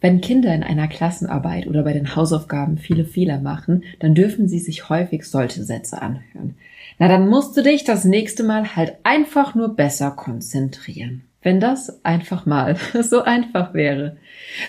Wenn Kinder in einer Klassenarbeit oder bei den Hausaufgaben viele Fehler machen, dann dürfen sie sich häufig solche Sätze anhören. Na, dann musst du dich das nächste Mal halt einfach nur besser konzentrieren. Wenn das einfach mal so einfach wäre.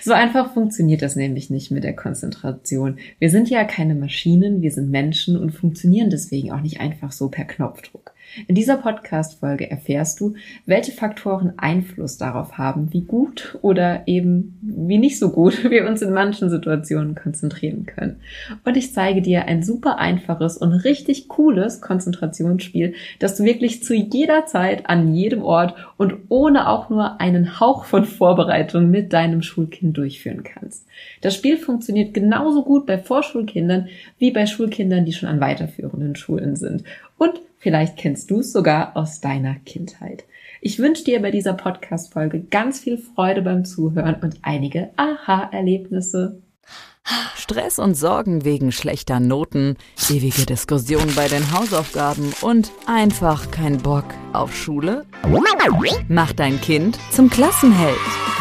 So einfach funktioniert das nämlich nicht mit der Konzentration. Wir sind ja keine Maschinen, wir sind Menschen und funktionieren deswegen auch nicht einfach so per Knopfdruck. In dieser Podcast-Folge erfährst du, welche Faktoren Einfluss darauf haben, wie gut oder eben wie nicht so gut wir uns in manchen Situationen konzentrieren können. Und ich zeige dir ein super einfaches und richtig cooles Konzentrationsspiel, das du wirklich zu jeder Zeit, an jedem Ort und ohne auch nur einen Hauch von Vorbereitung mit deinem Schulkind durchführen kannst. Das Spiel funktioniert genauso gut bei Vorschulkindern wie bei Schulkindern, die schon an weiterführenden Schulen sind. Und vielleicht kennst du es sogar aus deiner Kindheit. Ich wünsche dir bei dieser Podcast-Folge ganz viel Freude beim Zuhören und einige Aha-Erlebnisse. Stress und Sorgen wegen schlechter Noten, ewige Diskussionen bei den Hausaufgaben und einfach kein Bock auf Schule? Mach dein Kind zum Klassenheld.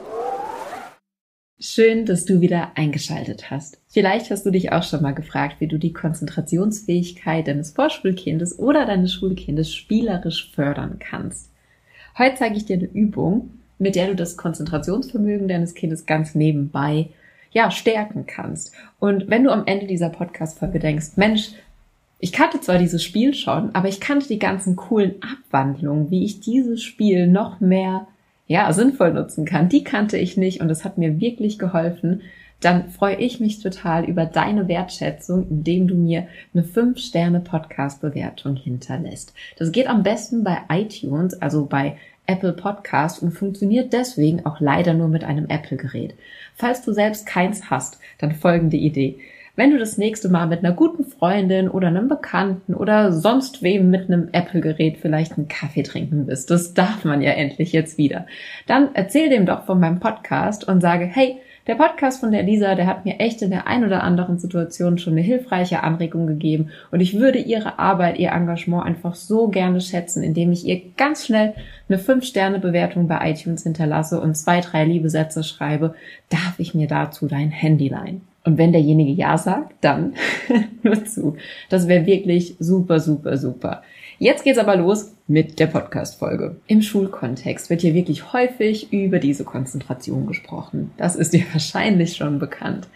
Schön, dass du wieder eingeschaltet hast. Vielleicht hast du dich auch schon mal gefragt, wie du die Konzentrationsfähigkeit deines Vorschulkindes oder deines Schulkindes spielerisch fördern kannst. Heute zeige ich dir eine Übung, mit der du das Konzentrationsvermögen deines Kindes ganz nebenbei ja, stärken kannst. Und wenn du am Ende dieser Podcast-Folge denkst, Mensch, ich kannte zwar dieses Spiel schon, aber ich kannte die ganzen coolen Abwandlungen, wie ich dieses Spiel noch mehr ja, sinnvoll nutzen kann, die kannte ich nicht und das hat mir wirklich geholfen, dann freue ich mich total über deine Wertschätzung, indem du mir eine 5-Sterne-Podcast-Bewertung hinterlässt. Das geht am besten bei iTunes, also bei Apple Podcast und funktioniert deswegen auch leider nur mit einem Apple-Gerät. Falls du selbst keins hast, dann folgende Idee. Wenn du das nächste Mal mit einer guten Freundin oder einem Bekannten oder sonst wem mit einem Apple-Gerät vielleicht einen Kaffee trinken bist, das darf man ja endlich jetzt wieder, dann erzähl dem doch von meinem Podcast und sage, hey, der Podcast von der Lisa, der hat mir echt in der ein oder anderen Situation schon eine hilfreiche Anregung gegeben und ich würde ihre Arbeit, ihr Engagement einfach so gerne schätzen, indem ich ihr ganz schnell eine 5-Sterne-Bewertung bei iTunes hinterlasse und zwei, drei liebe Sätze schreibe, darf ich mir dazu dein Handy leihen. Und wenn derjenige Ja sagt, dann nur zu. Das wäre wirklich super, super, super. Jetzt geht's aber los mit der Podcast-Folge. Im Schulkontext wird hier wirklich häufig über diese Konzentration gesprochen. Das ist dir wahrscheinlich schon bekannt.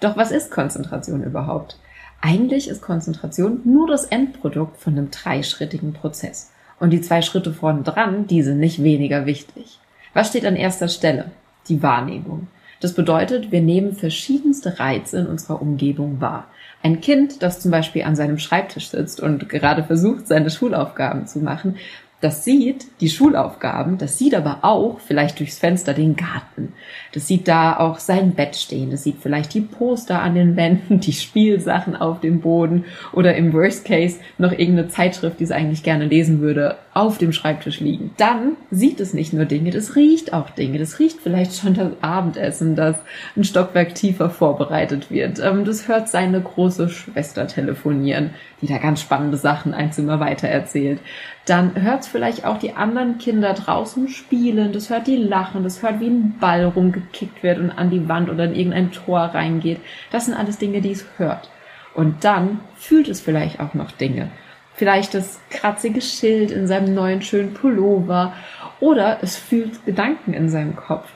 Doch was ist Konzentration überhaupt? Eigentlich ist Konzentration nur das Endprodukt von einem dreischrittigen Prozess. Und die zwei Schritte vorne dran, die sind nicht weniger wichtig. Was steht an erster Stelle? Die Wahrnehmung. Das bedeutet, wir nehmen verschiedenste Reize in unserer Umgebung wahr. Ein Kind, das zum Beispiel an seinem Schreibtisch sitzt und gerade versucht, seine Schulaufgaben zu machen, das sieht die Schulaufgaben, das sieht aber auch vielleicht durchs Fenster den Garten. Das sieht da auch sein Bett stehen, das sieht vielleicht die Poster an den Wänden, die Spielsachen auf dem Boden oder im Worst Case noch irgendeine Zeitschrift, die es eigentlich gerne lesen würde, auf dem Schreibtisch liegen. Dann sieht es nicht nur Dinge, das riecht auch Dinge. Das riecht vielleicht schon das Abendessen, das ein Stockwerk tiefer vorbereitet wird. Ähm, das hört seine große Schwester telefonieren, die da ganz spannende Sachen ein Zimmer weiter erzählt. Dann hört es vielleicht auch die anderen Kinder draußen spielen, das hört die lachen, das hört wie ein Ball rumgekickt wird und an die Wand oder in irgendein Tor reingeht. Das sind alles Dinge, die es hört. Und dann fühlt es vielleicht auch noch Dinge vielleicht das kratzige Schild in seinem neuen schönen Pullover oder es fühlt Gedanken in seinem Kopf.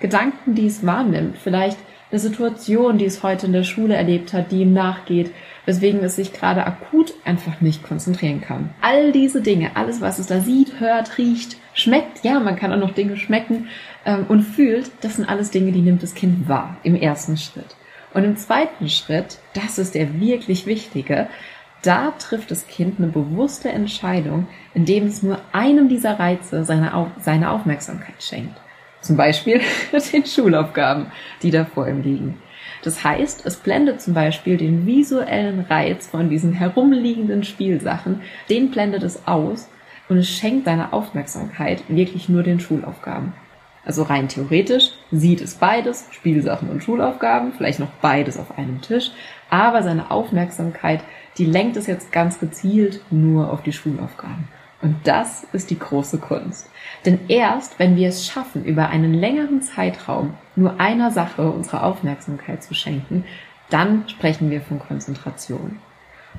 Gedanken, die es wahrnimmt, vielleicht eine Situation, die es heute in der Schule erlebt hat, die ihm nachgeht, weswegen es sich gerade akut einfach nicht konzentrieren kann. All diese Dinge, alles, was es da sieht, hört, riecht, schmeckt, ja, man kann auch noch Dinge schmecken ähm, und fühlt, das sind alles Dinge, die nimmt das Kind wahr im ersten Schritt. Und im zweiten Schritt, das ist der wirklich wichtige, da trifft das Kind eine bewusste Entscheidung, indem es nur einem dieser Reize seine, Auf seine Aufmerksamkeit schenkt. Zum Beispiel den Schulaufgaben, die da vor ihm liegen. Das heißt, es blendet zum Beispiel den visuellen Reiz von diesen herumliegenden Spielsachen, den blendet es aus und es schenkt seine Aufmerksamkeit wirklich nur den Schulaufgaben. Also rein theoretisch sieht es beides, Spielsachen und Schulaufgaben, vielleicht noch beides auf einem Tisch, aber seine Aufmerksamkeit, die lenkt es jetzt ganz gezielt nur auf die Schulaufgaben. Und das ist die große Kunst. Denn erst wenn wir es schaffen, über einen längeren Zeitraum nur einer Sache unsere Aufmerksamkeit zu schenken, dann sprechen wir von Konzentration.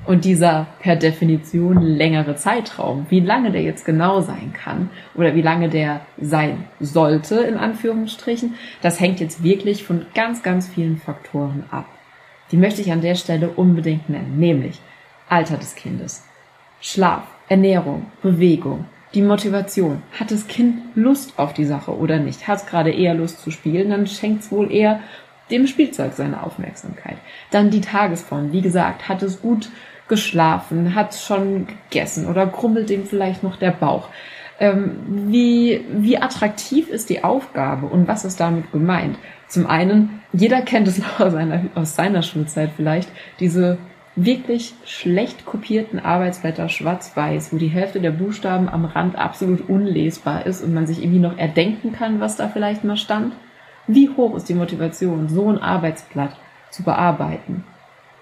Und dieser per Definition längere Zeitraum, wie lange der jetzt genau sein kann oder wie lange der sein sollte, in Anführungsstrichen, das hängt jetzt wirklich von ganz, ganz vielen Faktoren ab. Die möchte ich an der Stelle unbedingt nennen, nämlich Alter des Kindes, Schlaf, Ernährung, Bewegung, die Motivation. Hat das Kind Lust auf die Sache oder nicht? Hat es gerade eher Lust zu spielen, dann schenkt es wohl eher dem Spielzeug seine Aufmerksamkeit. Dann die Tagesform. Wie gesagt, hat es gut geschlafen, hat schon gegessen oder krummelt dem vielleicht noch der Bauch. Ähm, wie, wie attraktiv ist die Aufgabe und was ist damit gemeint? Zum einen, jeder kennt es noch aus seiner, aus seiner Schulzeit vielleicht, diese wirklich schlecht kopierten Arbeitsblätter schwarz-weiß, wo die Hälfte der Buchstaben am Rand absolut unlesbar ist und man sich irgendwie noch erdenken kann, was da vielleicht mal stand. Wie hoch ist die Motivation, so ein Arbeitsblatt zu bearbeiten?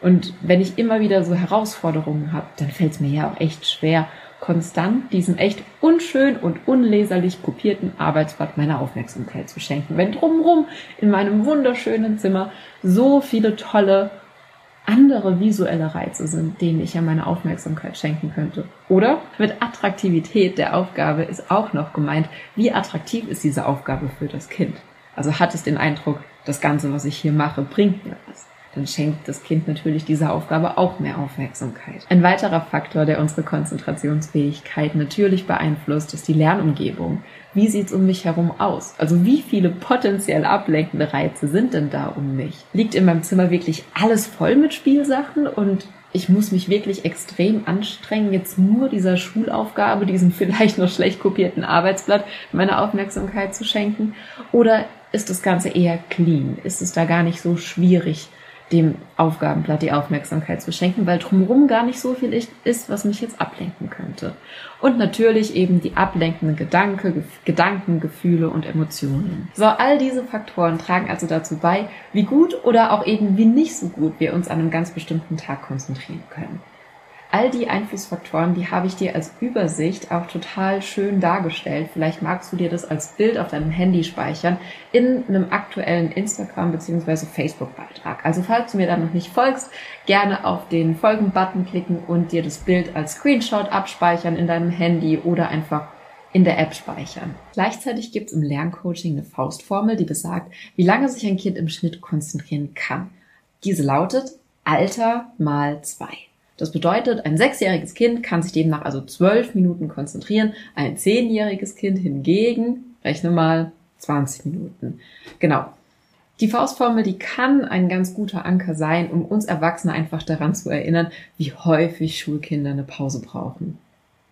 Und wenn ich immer wieder so Herausforderungen habe, dann fällt es mir ja auch echt schwer, konstant diesem echt unschön und unleserlich kopierten Arbeitsblatt meine Aufmerksamkeit zu schenken. Wenn drumherum in meinem wunderschönen Zimmer so viele tolle andere visuelle Reize sind, denen ich ja meine Aufmerksamkeit schenken könnte. Oder mit Attraktivität der Aufgabe ist auch noch gemeint, wie attraktiv ist diese Aufgabe für das Kind. Also hat es den Eindruck, das Ganze, was ich hier mache, bringt mir was dann schenkt das Kind natürlich dieser Aufgabe auch mehr Aufmerksamkeit. Ein weiterer Faktor, der unsere Konzentrationsfähigkeit natürlich beeinflusst, ist die Lernumgebung. Wie sieht's um mich herum aus? Also wie viele potenziell ablenkende Reize sind denn da um mich? Liegt in meinem Zimmer wirklich alles voll mit Spielsachen und ich muss mich wirklich extrem anstrengen, jetzt nur dieser Schulaufgabe, diesem vielleicht noch schlecht kopierten Arbeitsblatt meine Aufmerksamkeit zu schenken? Oder ist das Ganze eher clean? Ist es da gar nicht so schwierig, dem Aufgabenblatt die Aufmerksamkeit zu schenken, weil drumherum gar nicht so viel ist, was mich jetzt ablenken könnte. Und natürlich eben die ablenkenden Gedanke, Gedanken, Gefühle und Emotionen. So, all diese Faktoren tragen also dazu bei, wie gut oder auch eben wie nicht so gut wir uns an einem ganz bestimmten Tag konzentrieren können. All die Einflussfaktoren, die habe ich dir als Übersicht auch total schön dargestellt. Vielleicht magst du dir das als Bild auf deinem Handy speichern in einem aktuellen Instagram bzw. Facebook-Beitrag. Also falls du mir da noch nicht folgst, gerne auf den Folgen-Button klicken und dir das Bild als Screenshot abspeichern in deinem Handy oder einfach in der App speichern. Gleichzeitig gibt es im Lerncoaching eine Faustformel, die besagt, wie lange sich ein Kind im Schnitt konzentrieren kann. Diese lautet Alter mal zwei. Das bedeutet, ein sechsjähriges Kind kann sich demnach also zwölf Minuten konzentrieren, ein zehnjähriges Kind hingegen, rechne mal, 20 Minuten. Genau. Die Faustformel, die kann ein ganz guter Anker sein, um uns Erwachsene einfach daran zu erinnern, wie häufig Schulkinder eine Pause brauchen,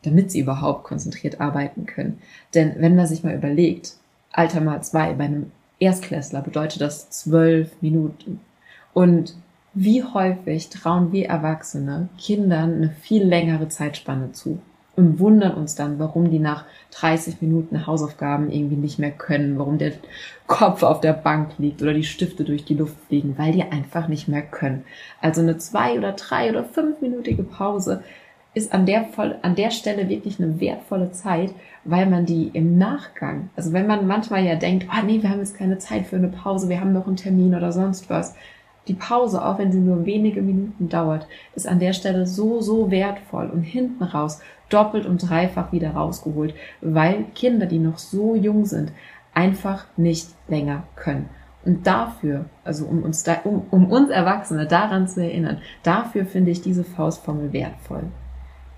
damit sie überhaupt konzentriert arbeiten können. Denn wenn man sich mal überlegt, Alter mal zwei bei einem Erstklässler bedeutet das zwölf Minuten. Und wie häufig trauen wir Erwachsene Kindern eine viel längere Zeitspanne zu und wundern uns dann, warum die nach 30 Minuten Hausaufgaben irgendwie nicht mehr können, warum der Kopf auf der Bank liegt oder die Stifte durch die Luft fliegen, weil die einfach nicht mehr können. Also eine zwei oder drei oder fünfminütige Pause ist an der, an der Stelle wirklich eine wertvolle Zeit, weil man die im Nachgang, also wenn man manchmal ja denkt, oh nee, wir haben jetzt keine Zeit für eine Pause, wir haben noch einen Termin oder sonst was, die Pause, auch wenn sie nur wenige Minuten dauert, ist an der Stelle so, so wertvoll und hinten raus doppelt und dreifach wieder rausgeholt, weil Kinder, die noch so jung sind, einfach nicht länger können. Und dafür, also um uns, da, um, um uns Erwachsene daran zu erinnern, dafür finde ich diese Faustformel wertvoll.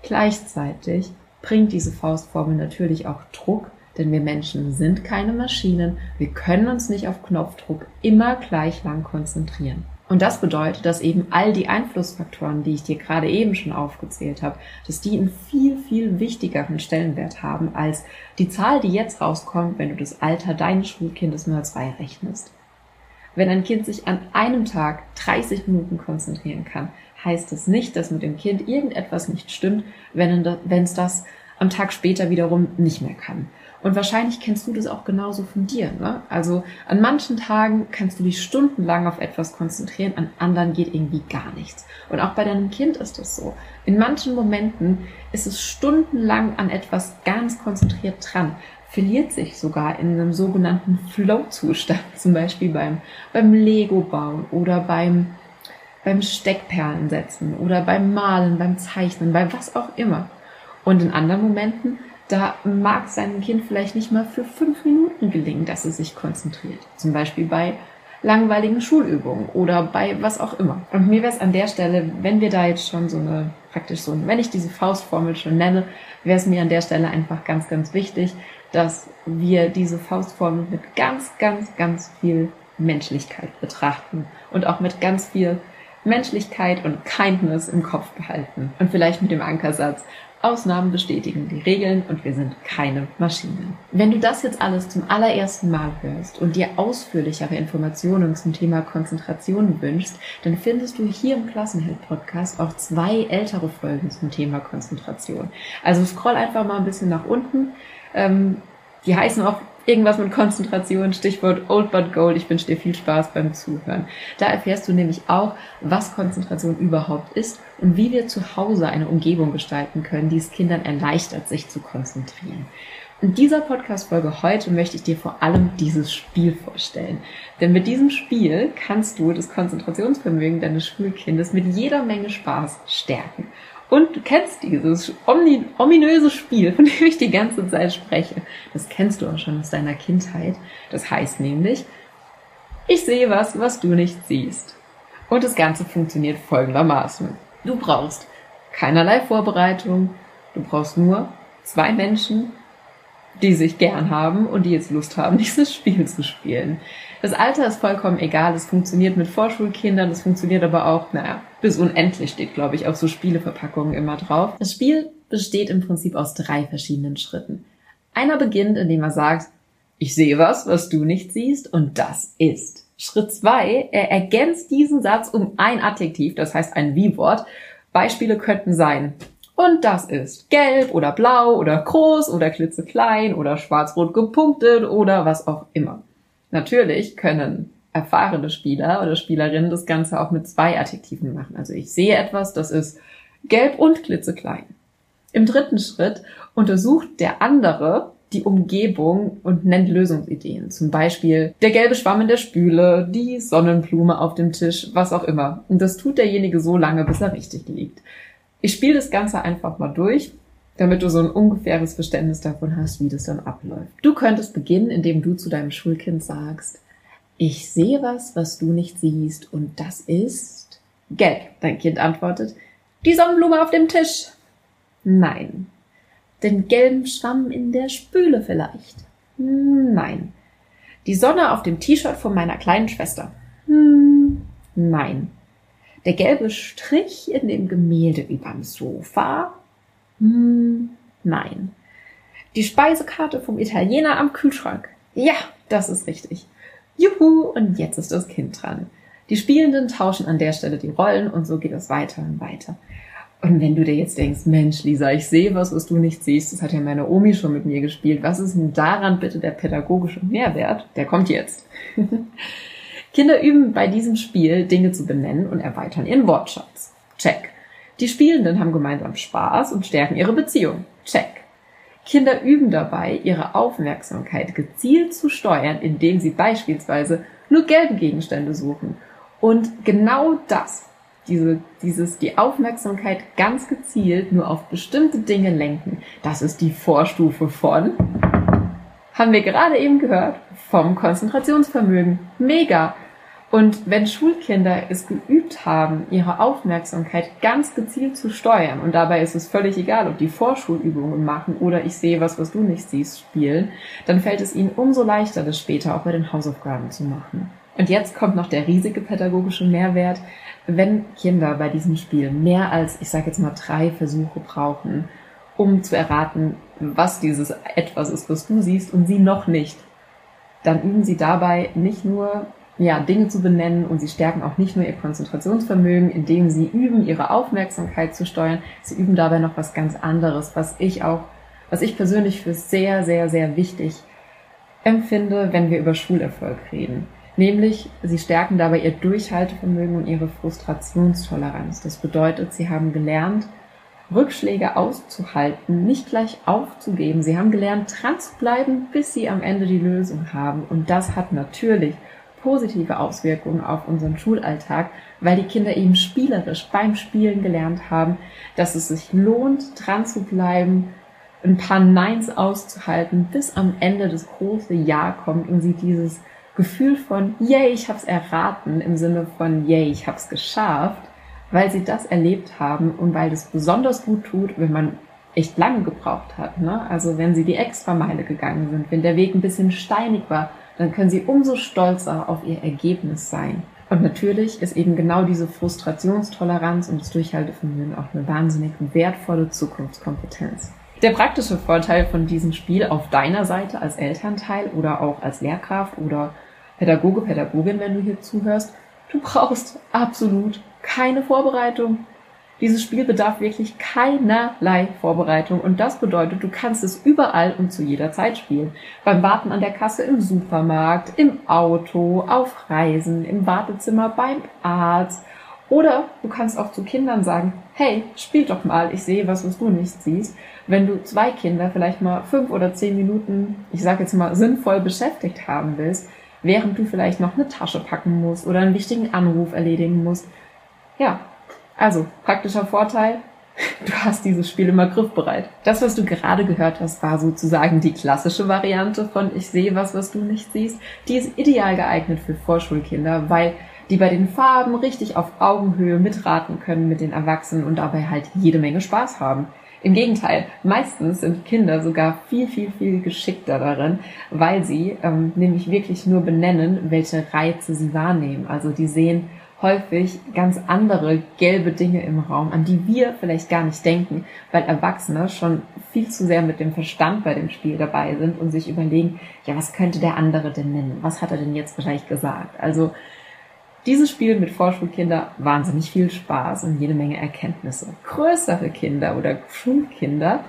Gleichzeitig bringt diese Faustformel natürlich auch Druck, denn wir Menschen sind keine Maschinen. Wir können uns nicht auf Knopfdruck immer gleich lang konzentrieren. Und das bedeutet, dass eben all die Einflussfaktoren, die ich dir gerade eben schon aufgezählt habe, dass die einen viel, viel wichtigeren Stellenwert haben als die Zahl, die jetzt rauskommt, wenn du das Alter deines Schulkindes mal zwei rechnest. Wenn ein Kind sich an einem Tag 30 Minuten konzentrieren kann, heißt es nicht, dass mit dem Kind irgendetwas nicht stimmt, wenn es das am Tag später wiederum nicht mehr kann. Und wahrscheinlich kennst du das auch genauso von dir. Ne? Also an manchen Tagen kannst du dich stundenlang auf etwas konzentrieren, an anderen geht irgendwie gar nichts. Und auch bei deinem Kind ist das so. In manchen Momenten ist es stundenlang an etwas ganz konzentriert dran, verliert sich sogar in einem sogenannten Flow-Zustand, zum Beispiel beim, beim Lego-Bauen oder beim, beim Steckperlen setzen oder beim Malen, beim Zeichnen, bei was auch immer. Und in anderen Momenten da mag seinem Kind vielleicht nicht mal für fünf Minuten gelingen, dass es sich konzentriert. Zum Beispiel bei langweiligen Schulübungen oder bei was auch immer. Und mir wäre es an der Stelle, wenn wir da jetzt schon so eine, praktisch so, wenn ich diese Faustformel schon nenne, wäre es mir an der Stelle einfach ganz, ganz wichtig, dass wir diese Faustformel mit ganz, ganz, ganz viel Menschlichkeit betrachten und auch mit ganz viel Menschlichkeit und Kindness im Kopf behalten. Und vielleicht mit dem Ankersatz, Ausnahmen bestätigen die Regeln und wir sind keine Maschinen. Wenn du das jetzt alles zum allerersten Mal hörst und dir ausführlichere Informationen zum Thema Konzentration wünschst, dann findest du hier im Klassenheld Podcast auch zwei ältere Folgen zum Thema Konzentration. Also scroll einfach mal ein bisschen nach unten. Ähm, die heißen auch irgendwas mit Konzentration, Stichwort Old But Gold. Ich wünsche dir viel Spaß beim Zuhören. Da erfährst du nämlich auch, was Konzentration überhaupt ist und wie wir zu Hause eine Umgebung gestalten können, die es Kindern erleichtert, sich zu konzentrieren. In dieser Podcast-Folge heute möchte ich dir vor allem dieses Spiel vorstellen. Denn mit diesem Spiel kannst du das Konzentrationsvermögen deines Schulkindes mit jeder Menge Spaß stärken. Und du kennst dieses ominöse Spiel, von dem ich die ganze Zeit spreche. Das kennst du auch schon aus deiner Kindheit. Das heißt nämlich, ich sehe was, was du nicht siehst. Und das Ganze funktioniert folgendermaßen. Du brauchst keinerlei Vorbereitung. Du brauchst nur zwei Menschen, die sich gern haben und die jetzt Lust haben, dieses Spiel zu spielen. Das Alter ist vollkommen egal. Es funktioniert mit Vorschulkindern, es funktioniert aber auch, naja, bis unendlich steht, glaube ich, auf so Spieleverpackungen immer drauf. Das Spiel besteht im Prinzip aus drei verschiedenen Schritten. Einer beginnt, indem er sagt, ich sehe was, was du nicht siehst, und das ist. Schritt zwei, er ergänzt diesen Satz um ein Adjektiv, das heißt ein Wie-Wort. Beispiele könnten sein, und das ist gelb oder blau oder groß oder klitzeklein oder schwarz-rot gepunktet oder was auch immer. Natürlich können erfahrene Spieler oder Spielerinnen das Ganze auch mit zwei Adjektiven machen. Also ich sehe etwas, das ist gelb und klitzeklein. Im dritten Schritt untersucht der andere die Umgebung und nennt Lösungsideen. Zum Beispiel der gelbe Schwamm in der Spüle, die Sonnenblume auf dem Tisch, was auch immer. Und das tut derjenige so lange, bis er richtig liegt. Ich spiele das Ganze einfach mal durch damit du so ein ungefähres Verständnis davon hast, wie das dann abläuft. Du könntest beginnen, indem du zu deinem Schulkind sagst, ich sehe was, was du nicht siehst, und das ist gelb. Dein Kind antwortet, die Sonnenblume auf dem Tisch. Nein. Den gelben Schwamm in der Spüle vielleicht. Nein. Die Sonne auf dem T-Shirt von meiner kleinen Schwester. Nein. Der gelbe Strich in dem Gemälde wie beim Sofa. Hm, nein. Die Speisekarte vom Italiener am Kühlschrank. Ja, das ist richtig. Juhu, und jetzt ist das Kind dran. Die Spielenden tauschen an der Stelle die Rollen und so geht es weiter und weiter. Und wenn du dir jetzt denkst, Mensch, Lisa, ich sehe was, was du nicht siehst, das hat ja meine Omi schon mit mir gespielt. Was ist denn daran bitte der pädagogische Mehrwert? Der kommt jetzt. Kinder üben bei diesem Spiel Dinge zu benennen und erweitern ihren Wortschatz. Check. Die Spielenden haben gemeinsam Spaß und stärken ihre Beziehung. Check. Kinder üben dabei, ihre Aufmerksamkeit gezielt zu steuern, indem sie beispielsweise nur gelbe Gegenstände suchen. Und genau das, diese, dieses, die Aufmerksamkeit ganz gezielt nur auf bestimmte Dinge lenken, das ist die Vorstufe von, haben wir gerade eben gehört, vom Konzentrationsvermögen. Mega! Und wenn Schulkinder es geübt haben, ihre Aufmerksamkeit ganz gezielt zu steuern, und dabei ist es völlig egal, ob die Vorschulübungen machen oder ich sehe was, was du nicht siehst, spielen, dann fällt es ihnen umso leichter, das später auch bei den Hausaufgaben zu machen. Und jetzt kommt noch der riesige pädagogische Mehrwert. Wenn Kinder bei diesem Spiel mehr als, ich sage jetzt mal, drei Versuche brauchen, um zu erraten, was dieses etwas ist, was du siehst und sie noch nicht, dann üben sie dabei nicht nur ja, Dinge zu benennen und sie stärken auch nicht nur ihr Konzentrationsvermögen, indem sie üben, ihre Aufmerksamkeit zu steuern. Sie üben dabei noch was ganz anderes, was ich auch, was ich persönlich für sehr, sehr, sehr wichtig empfinde, wenn wir über Schulerfolg reden. Nämlich, sie stärken dabei ihr Durchhaltevermögen und ihre Frustrationstoleranz. Das bedeutet, sie haben gelernt, Rückschläge auszuhalten, nicht gleich aufzugeben. Sie haben gelernt, dran zu bleiben, bis sie am Ende die Lösung haben. Und das hat natürlich positive Auswirkungen auf unseren Schulalltag, weil die Kinder eben spielerisch beim Spielen gelernt haben, dass es sich lohnt, dran zu bleiben, ein paar Neins auszuhalten, bis am Ende das große Ja kommt und sie dieses Gefühl von Yay, ich hab's erraten im Sinne von Yay, ich hab's geschafft, weil sie das erlebt haben und weil das besonders gut tut, wenn man echt lange gebraucht hat. Ne? Also wenn sie die Extrameile gegangen sind, wenn der Weg ein bisschen steinig war, dann können sie umso stolzer auf ihr Ergebnis sein. Und natürlich ist eben genau diese Frustrationstoleranz und das Durchhaltevermögen auch eine wahnsinnig wertvolle Zukunftskompetenz. Der praktische Vorteil von diesem Spiel auf deiner Seite als Elternteil oder auch als Lehrkraft oder Pädagoge, Pädagogin, wenn du hier zuhörst, du brauchst absolut keine Vorbereitung. Dieses Spiel bedarf wirklich keinerlei Vorbereitung und das bedeutet, du kannst es überall und zu jeder Zeit spielen. Beim Warten an der Kasse im Supermarkt, im Auto, auf Reisen, im Wartezimmer beim Arzt oder du kannst auch zu Kindern sagen, hey, spiel doch mal, ich sehe was, was du nicht siehst. Wenn du zwei Kinder vielleicht mal fünf oder zehn Minuten, ich sage jetzt mal, sinnvoll beschäftigt haben willst, während du vielleicht noch eine Tasche packen musst oder einen wichtigen Anruf erledigen musst. Ja, also praktischer Vorteil, du hast dieses Spiel immer griffbereit. Das, was du gerade gehört hast, war sozusagen die klassische Variante von Ich sehe was, was du nicht siehst. Die ist ideal geeignet für Vorschulkinder, weil die bei den Farben richtig auf Augenhöhe mitraten können mit den Erwachsenen und dabei halt jede Menge Spaß haben. Im Gegenteil, meistens sind Kinder sogar viel, viel, viel geschickter darin, weil sie ähm, nämlich wirklich nur benennen, welche Reize sie wahrnehmen. Also die sehen häufig ganz andere gelbe Dinge im Raum, an die wir vielleicht gar nicht denken, weil Erwachsene schon viel zu sehr mit dem Verstand bei dem Spiel dabei sind und sich überlegen, ja, was könnte der andere denn nennen? Was hat er denn jetzt wahrscheinlich gesagt? Also dieses Spiel mit Vorschulkinder wahnsinnig viel Spaß und jede Menge Erkenntnisse. Größere Kinder oder Schulkinder,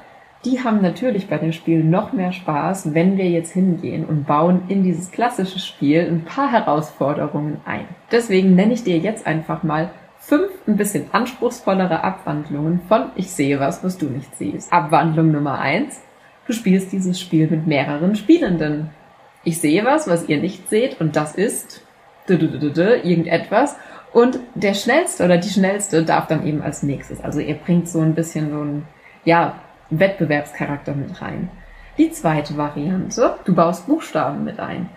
die haben natürlich bei dem Spiel noch mehr Spaß, wenn wir jetzt hingehen und bauen in dieses klassische Spiel ein paar Herausforderungen ein. Deswegen nenne ich dir jetzt einfach mal fünf ein bisschen anspruchsvollere Abwandlungen von Ich sehe was, was du nicht siehst. Abwandlung Nummer eins. Du spielst dieses Spiel mit mehreren Spielenden. Ich sehe was, was ihr nicht seht und das ist irgendetwas. Und der Schnellste oder die Schnellste darf dann eben als nächstes. Also ihr bringt so ein bisschen so ein, ja, Wettbewerbscharakter mit rein. Die zweite Variante, du baust Buchstaben mit ein,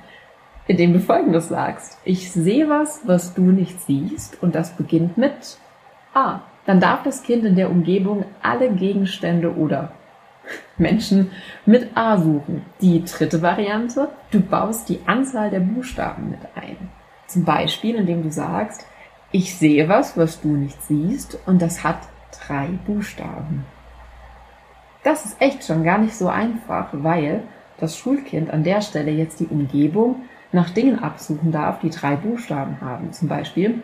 indem du Folgendes sagst. Ich sehe was, was du nicht siehst und das beginnt mit A. Dann darf das Kind in der Umgebung alle Gegenstände oder Menschen mit A suchen. Die dritte Variante, du baust die Anzahl der Buchstaben mit ein. Zum Beispiel, indem du sagst, ich sehe was, was du nicht siehst, und das hat drei Buchstaben. Das ist echt schon gar nicht so einfach, weil das Schulkind an der Stelle jetzt die Umgebung nach Dingen absuchen darf, die drei Buchstaben haben. Zum Beispiel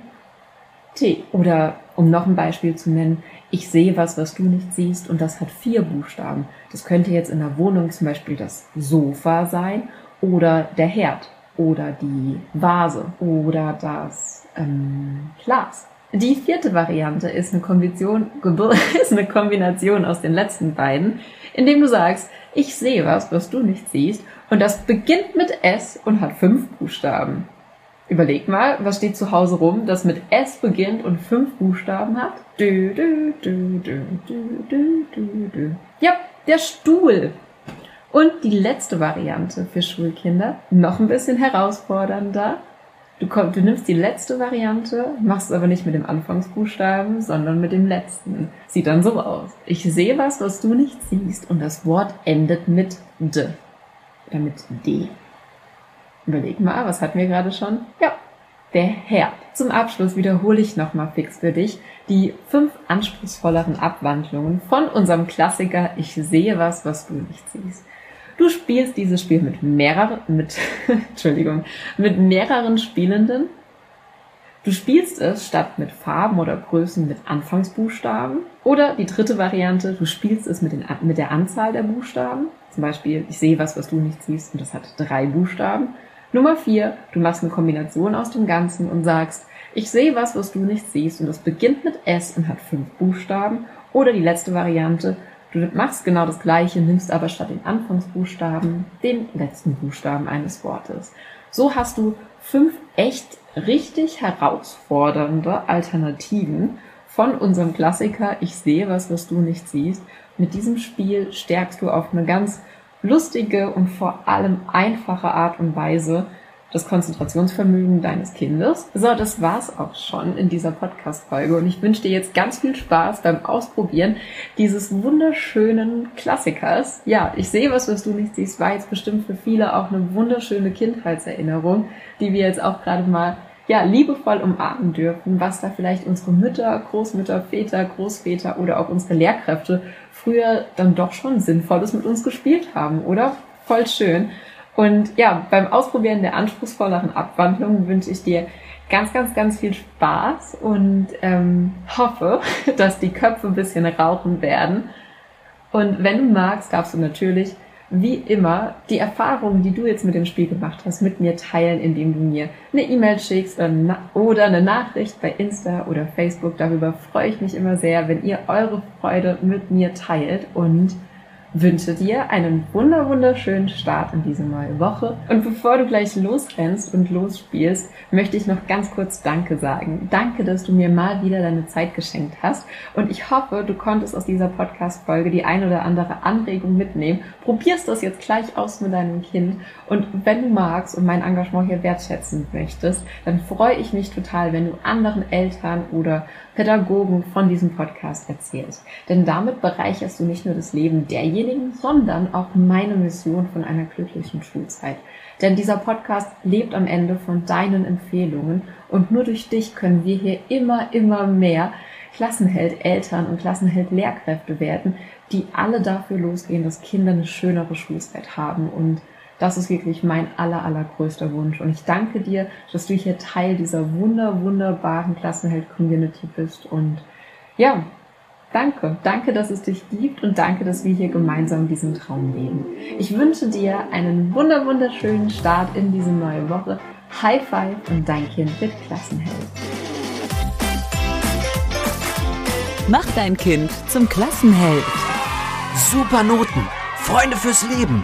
T. Oder um noch ein Beispiel zu nennen, ich sehe was, was du nicht siehst und das hat vier Buchstaben. Das könnte jetzt in der Wohnung zum Beispiel das Sofa sein oder der Herd oder die Vase oder das ähm, Glas. Die vierte Variante ist eine, Kombination, ist eine Kombination aus den letzten beiden, indem du sagst, ich sehe was, was du nicht siehst, und das beginnt mit S und hat fünf Buchstaben. Überleg mal, was steht zu Hause rum, das mit S beginnt und fünf Buchstaben hat? Du, du, du, du, du, du, du, du. Ja, der Stuhl. Und die letzte Variante für Schulkinder, noch ein bisschen herausfordernder. Du, komm, du nimmst die letzte Variante, machst es aber nicht mit dem Anfangsbuchstaben, sondern mit dem letzten. Sieht dann so aus. Ich sehe was, was du nicht siehst und das Wort endet mit D. Oder mit D. Überleg mal, was hatten wir gerade schon? Ja, der Herd. Zum Abschluss wiederhole ich nochmal fix für dich die fünf anspruchsvolleren Abwandlungen von unserem Klassiker Ich sehe was, was du nicht siehst. Du spielst dieses Spiel mit mehreren, mit, Entschuldigung, mit mehreren Spielenden. Du spielst es statt mit Farben oder Größen mit Anfangsbuchstaben. Oder die dritte Variante, du spielst es mit, den, mit der Anzahl der Buchstaben. Zum Beispiel, ich sehe was, was du nicht siehst und das hat drei Buchstaben. Nummer vier, du machst eine Kombination aus dem Ganzen und sagst, ich sehe was, was du nicht siehst und das beginnt mit S und hat fünf Buchstaben. Oder die letzte Variante, du machst genau das gleiche, nimmst aber statt den Anfangsbuchstaben den letzten Buchstaben eines Wortes. So hast du fünf echt richtig herausfordernde Alternativen von unserem Klassiker Ich sehe was, was du nicht siehst. Mit diesem Spiel stärkst du auf eine ganz lustige und vor allem einfache Art und Weise das Konzentrationsvermögen deines Kindes. So, das war's auch schon in dieser Podcast-Folge und ich wünsche dir jetzt ganz viel Spaß beim Ausprobieren dieses wunderschönen Klassikers. Ja, ich sehe was, was du nicht siehst, war jetzt bestimmt für viele auch eine wunderschöne Kindheitserinnerung, die wir jetzt auch gerade mal ja, liebevoll umarmen dürfen, was da vielleicht unsere Mütter, Großmütter, Väter, Großväter oder auch unsere Lehrkräfte früher dann doch schon Sinnvolles mit uns gespielt haben, oder? Voll schön. Und ja, beim Ausprobieren der anspruchsvolleren Abwandlungen wünsche ich dir ganz, ganz, ganz viel Spaß und ähm, hoffe, dass die Köpfe ein bisschen rauchen werden. Und wenn du magst, darfst du natürlich wie immer die Erfahrungen, die du jetzt mit dem Spiel gemacht hast, mit mir teilen, indem du mir eine E-Mail schickst oder eine Nachricht bei Insta oder Facebook. Darüber freue ich mich immer sehr, wenn ihr eure Freude mit mir teilt und wünsche dir einen wunder wunderschönen Start in diese neue Woche. Und bevor du gleich losrennst und losspielst, möchte ich noch ganz kurz Danke sagen. Danke, dass du mir mal wieder deine Zeit geschenkt hast. Und ich hoffe, du konntest aus dieser Podcast-Folge die ein oder andere Anregung mitnehmen. Probierst das jetzt gleich aus mit deinem Kind. Und wenn du magst und mein Engagement hier wertschätzen möchtest, dann freue ich mich total, wenn du anderen Eltern oder Pädagogen von diesem Podcast erzählst. Denn damit bereicherst du nicht nur das Leben derjenigen, sondern auch meine Mission von einer glücklichen Schulzeit. Denn dieser Podcast lebt am Ende von deinen Empfehlungen und nur durch dich können wir hier immer, immer mehr Klassenheld Eltern und Klassenheld Lehrkräfte werden, die alle dafür losgehen, dass Kinder eine schönere Schulzeit haben und das ist wirklich mein aller, allergrößter Wunsch. Und ich danke dir, dass du hier Teil dieser wunder, wunderbaren Klassenheld-Community bist. Und ja, danke. Danke, dass es dich gibt und danke, dass wir hier gemeinsam diesen Traum leben. Ich wünsche dir einen wunder, wunderschönen Start in diese neue Woche. High Five und dein Kind wird Klassenheld. Mach dein Kind zum Klassenheld. Super Noten. Freunde fürs Leben.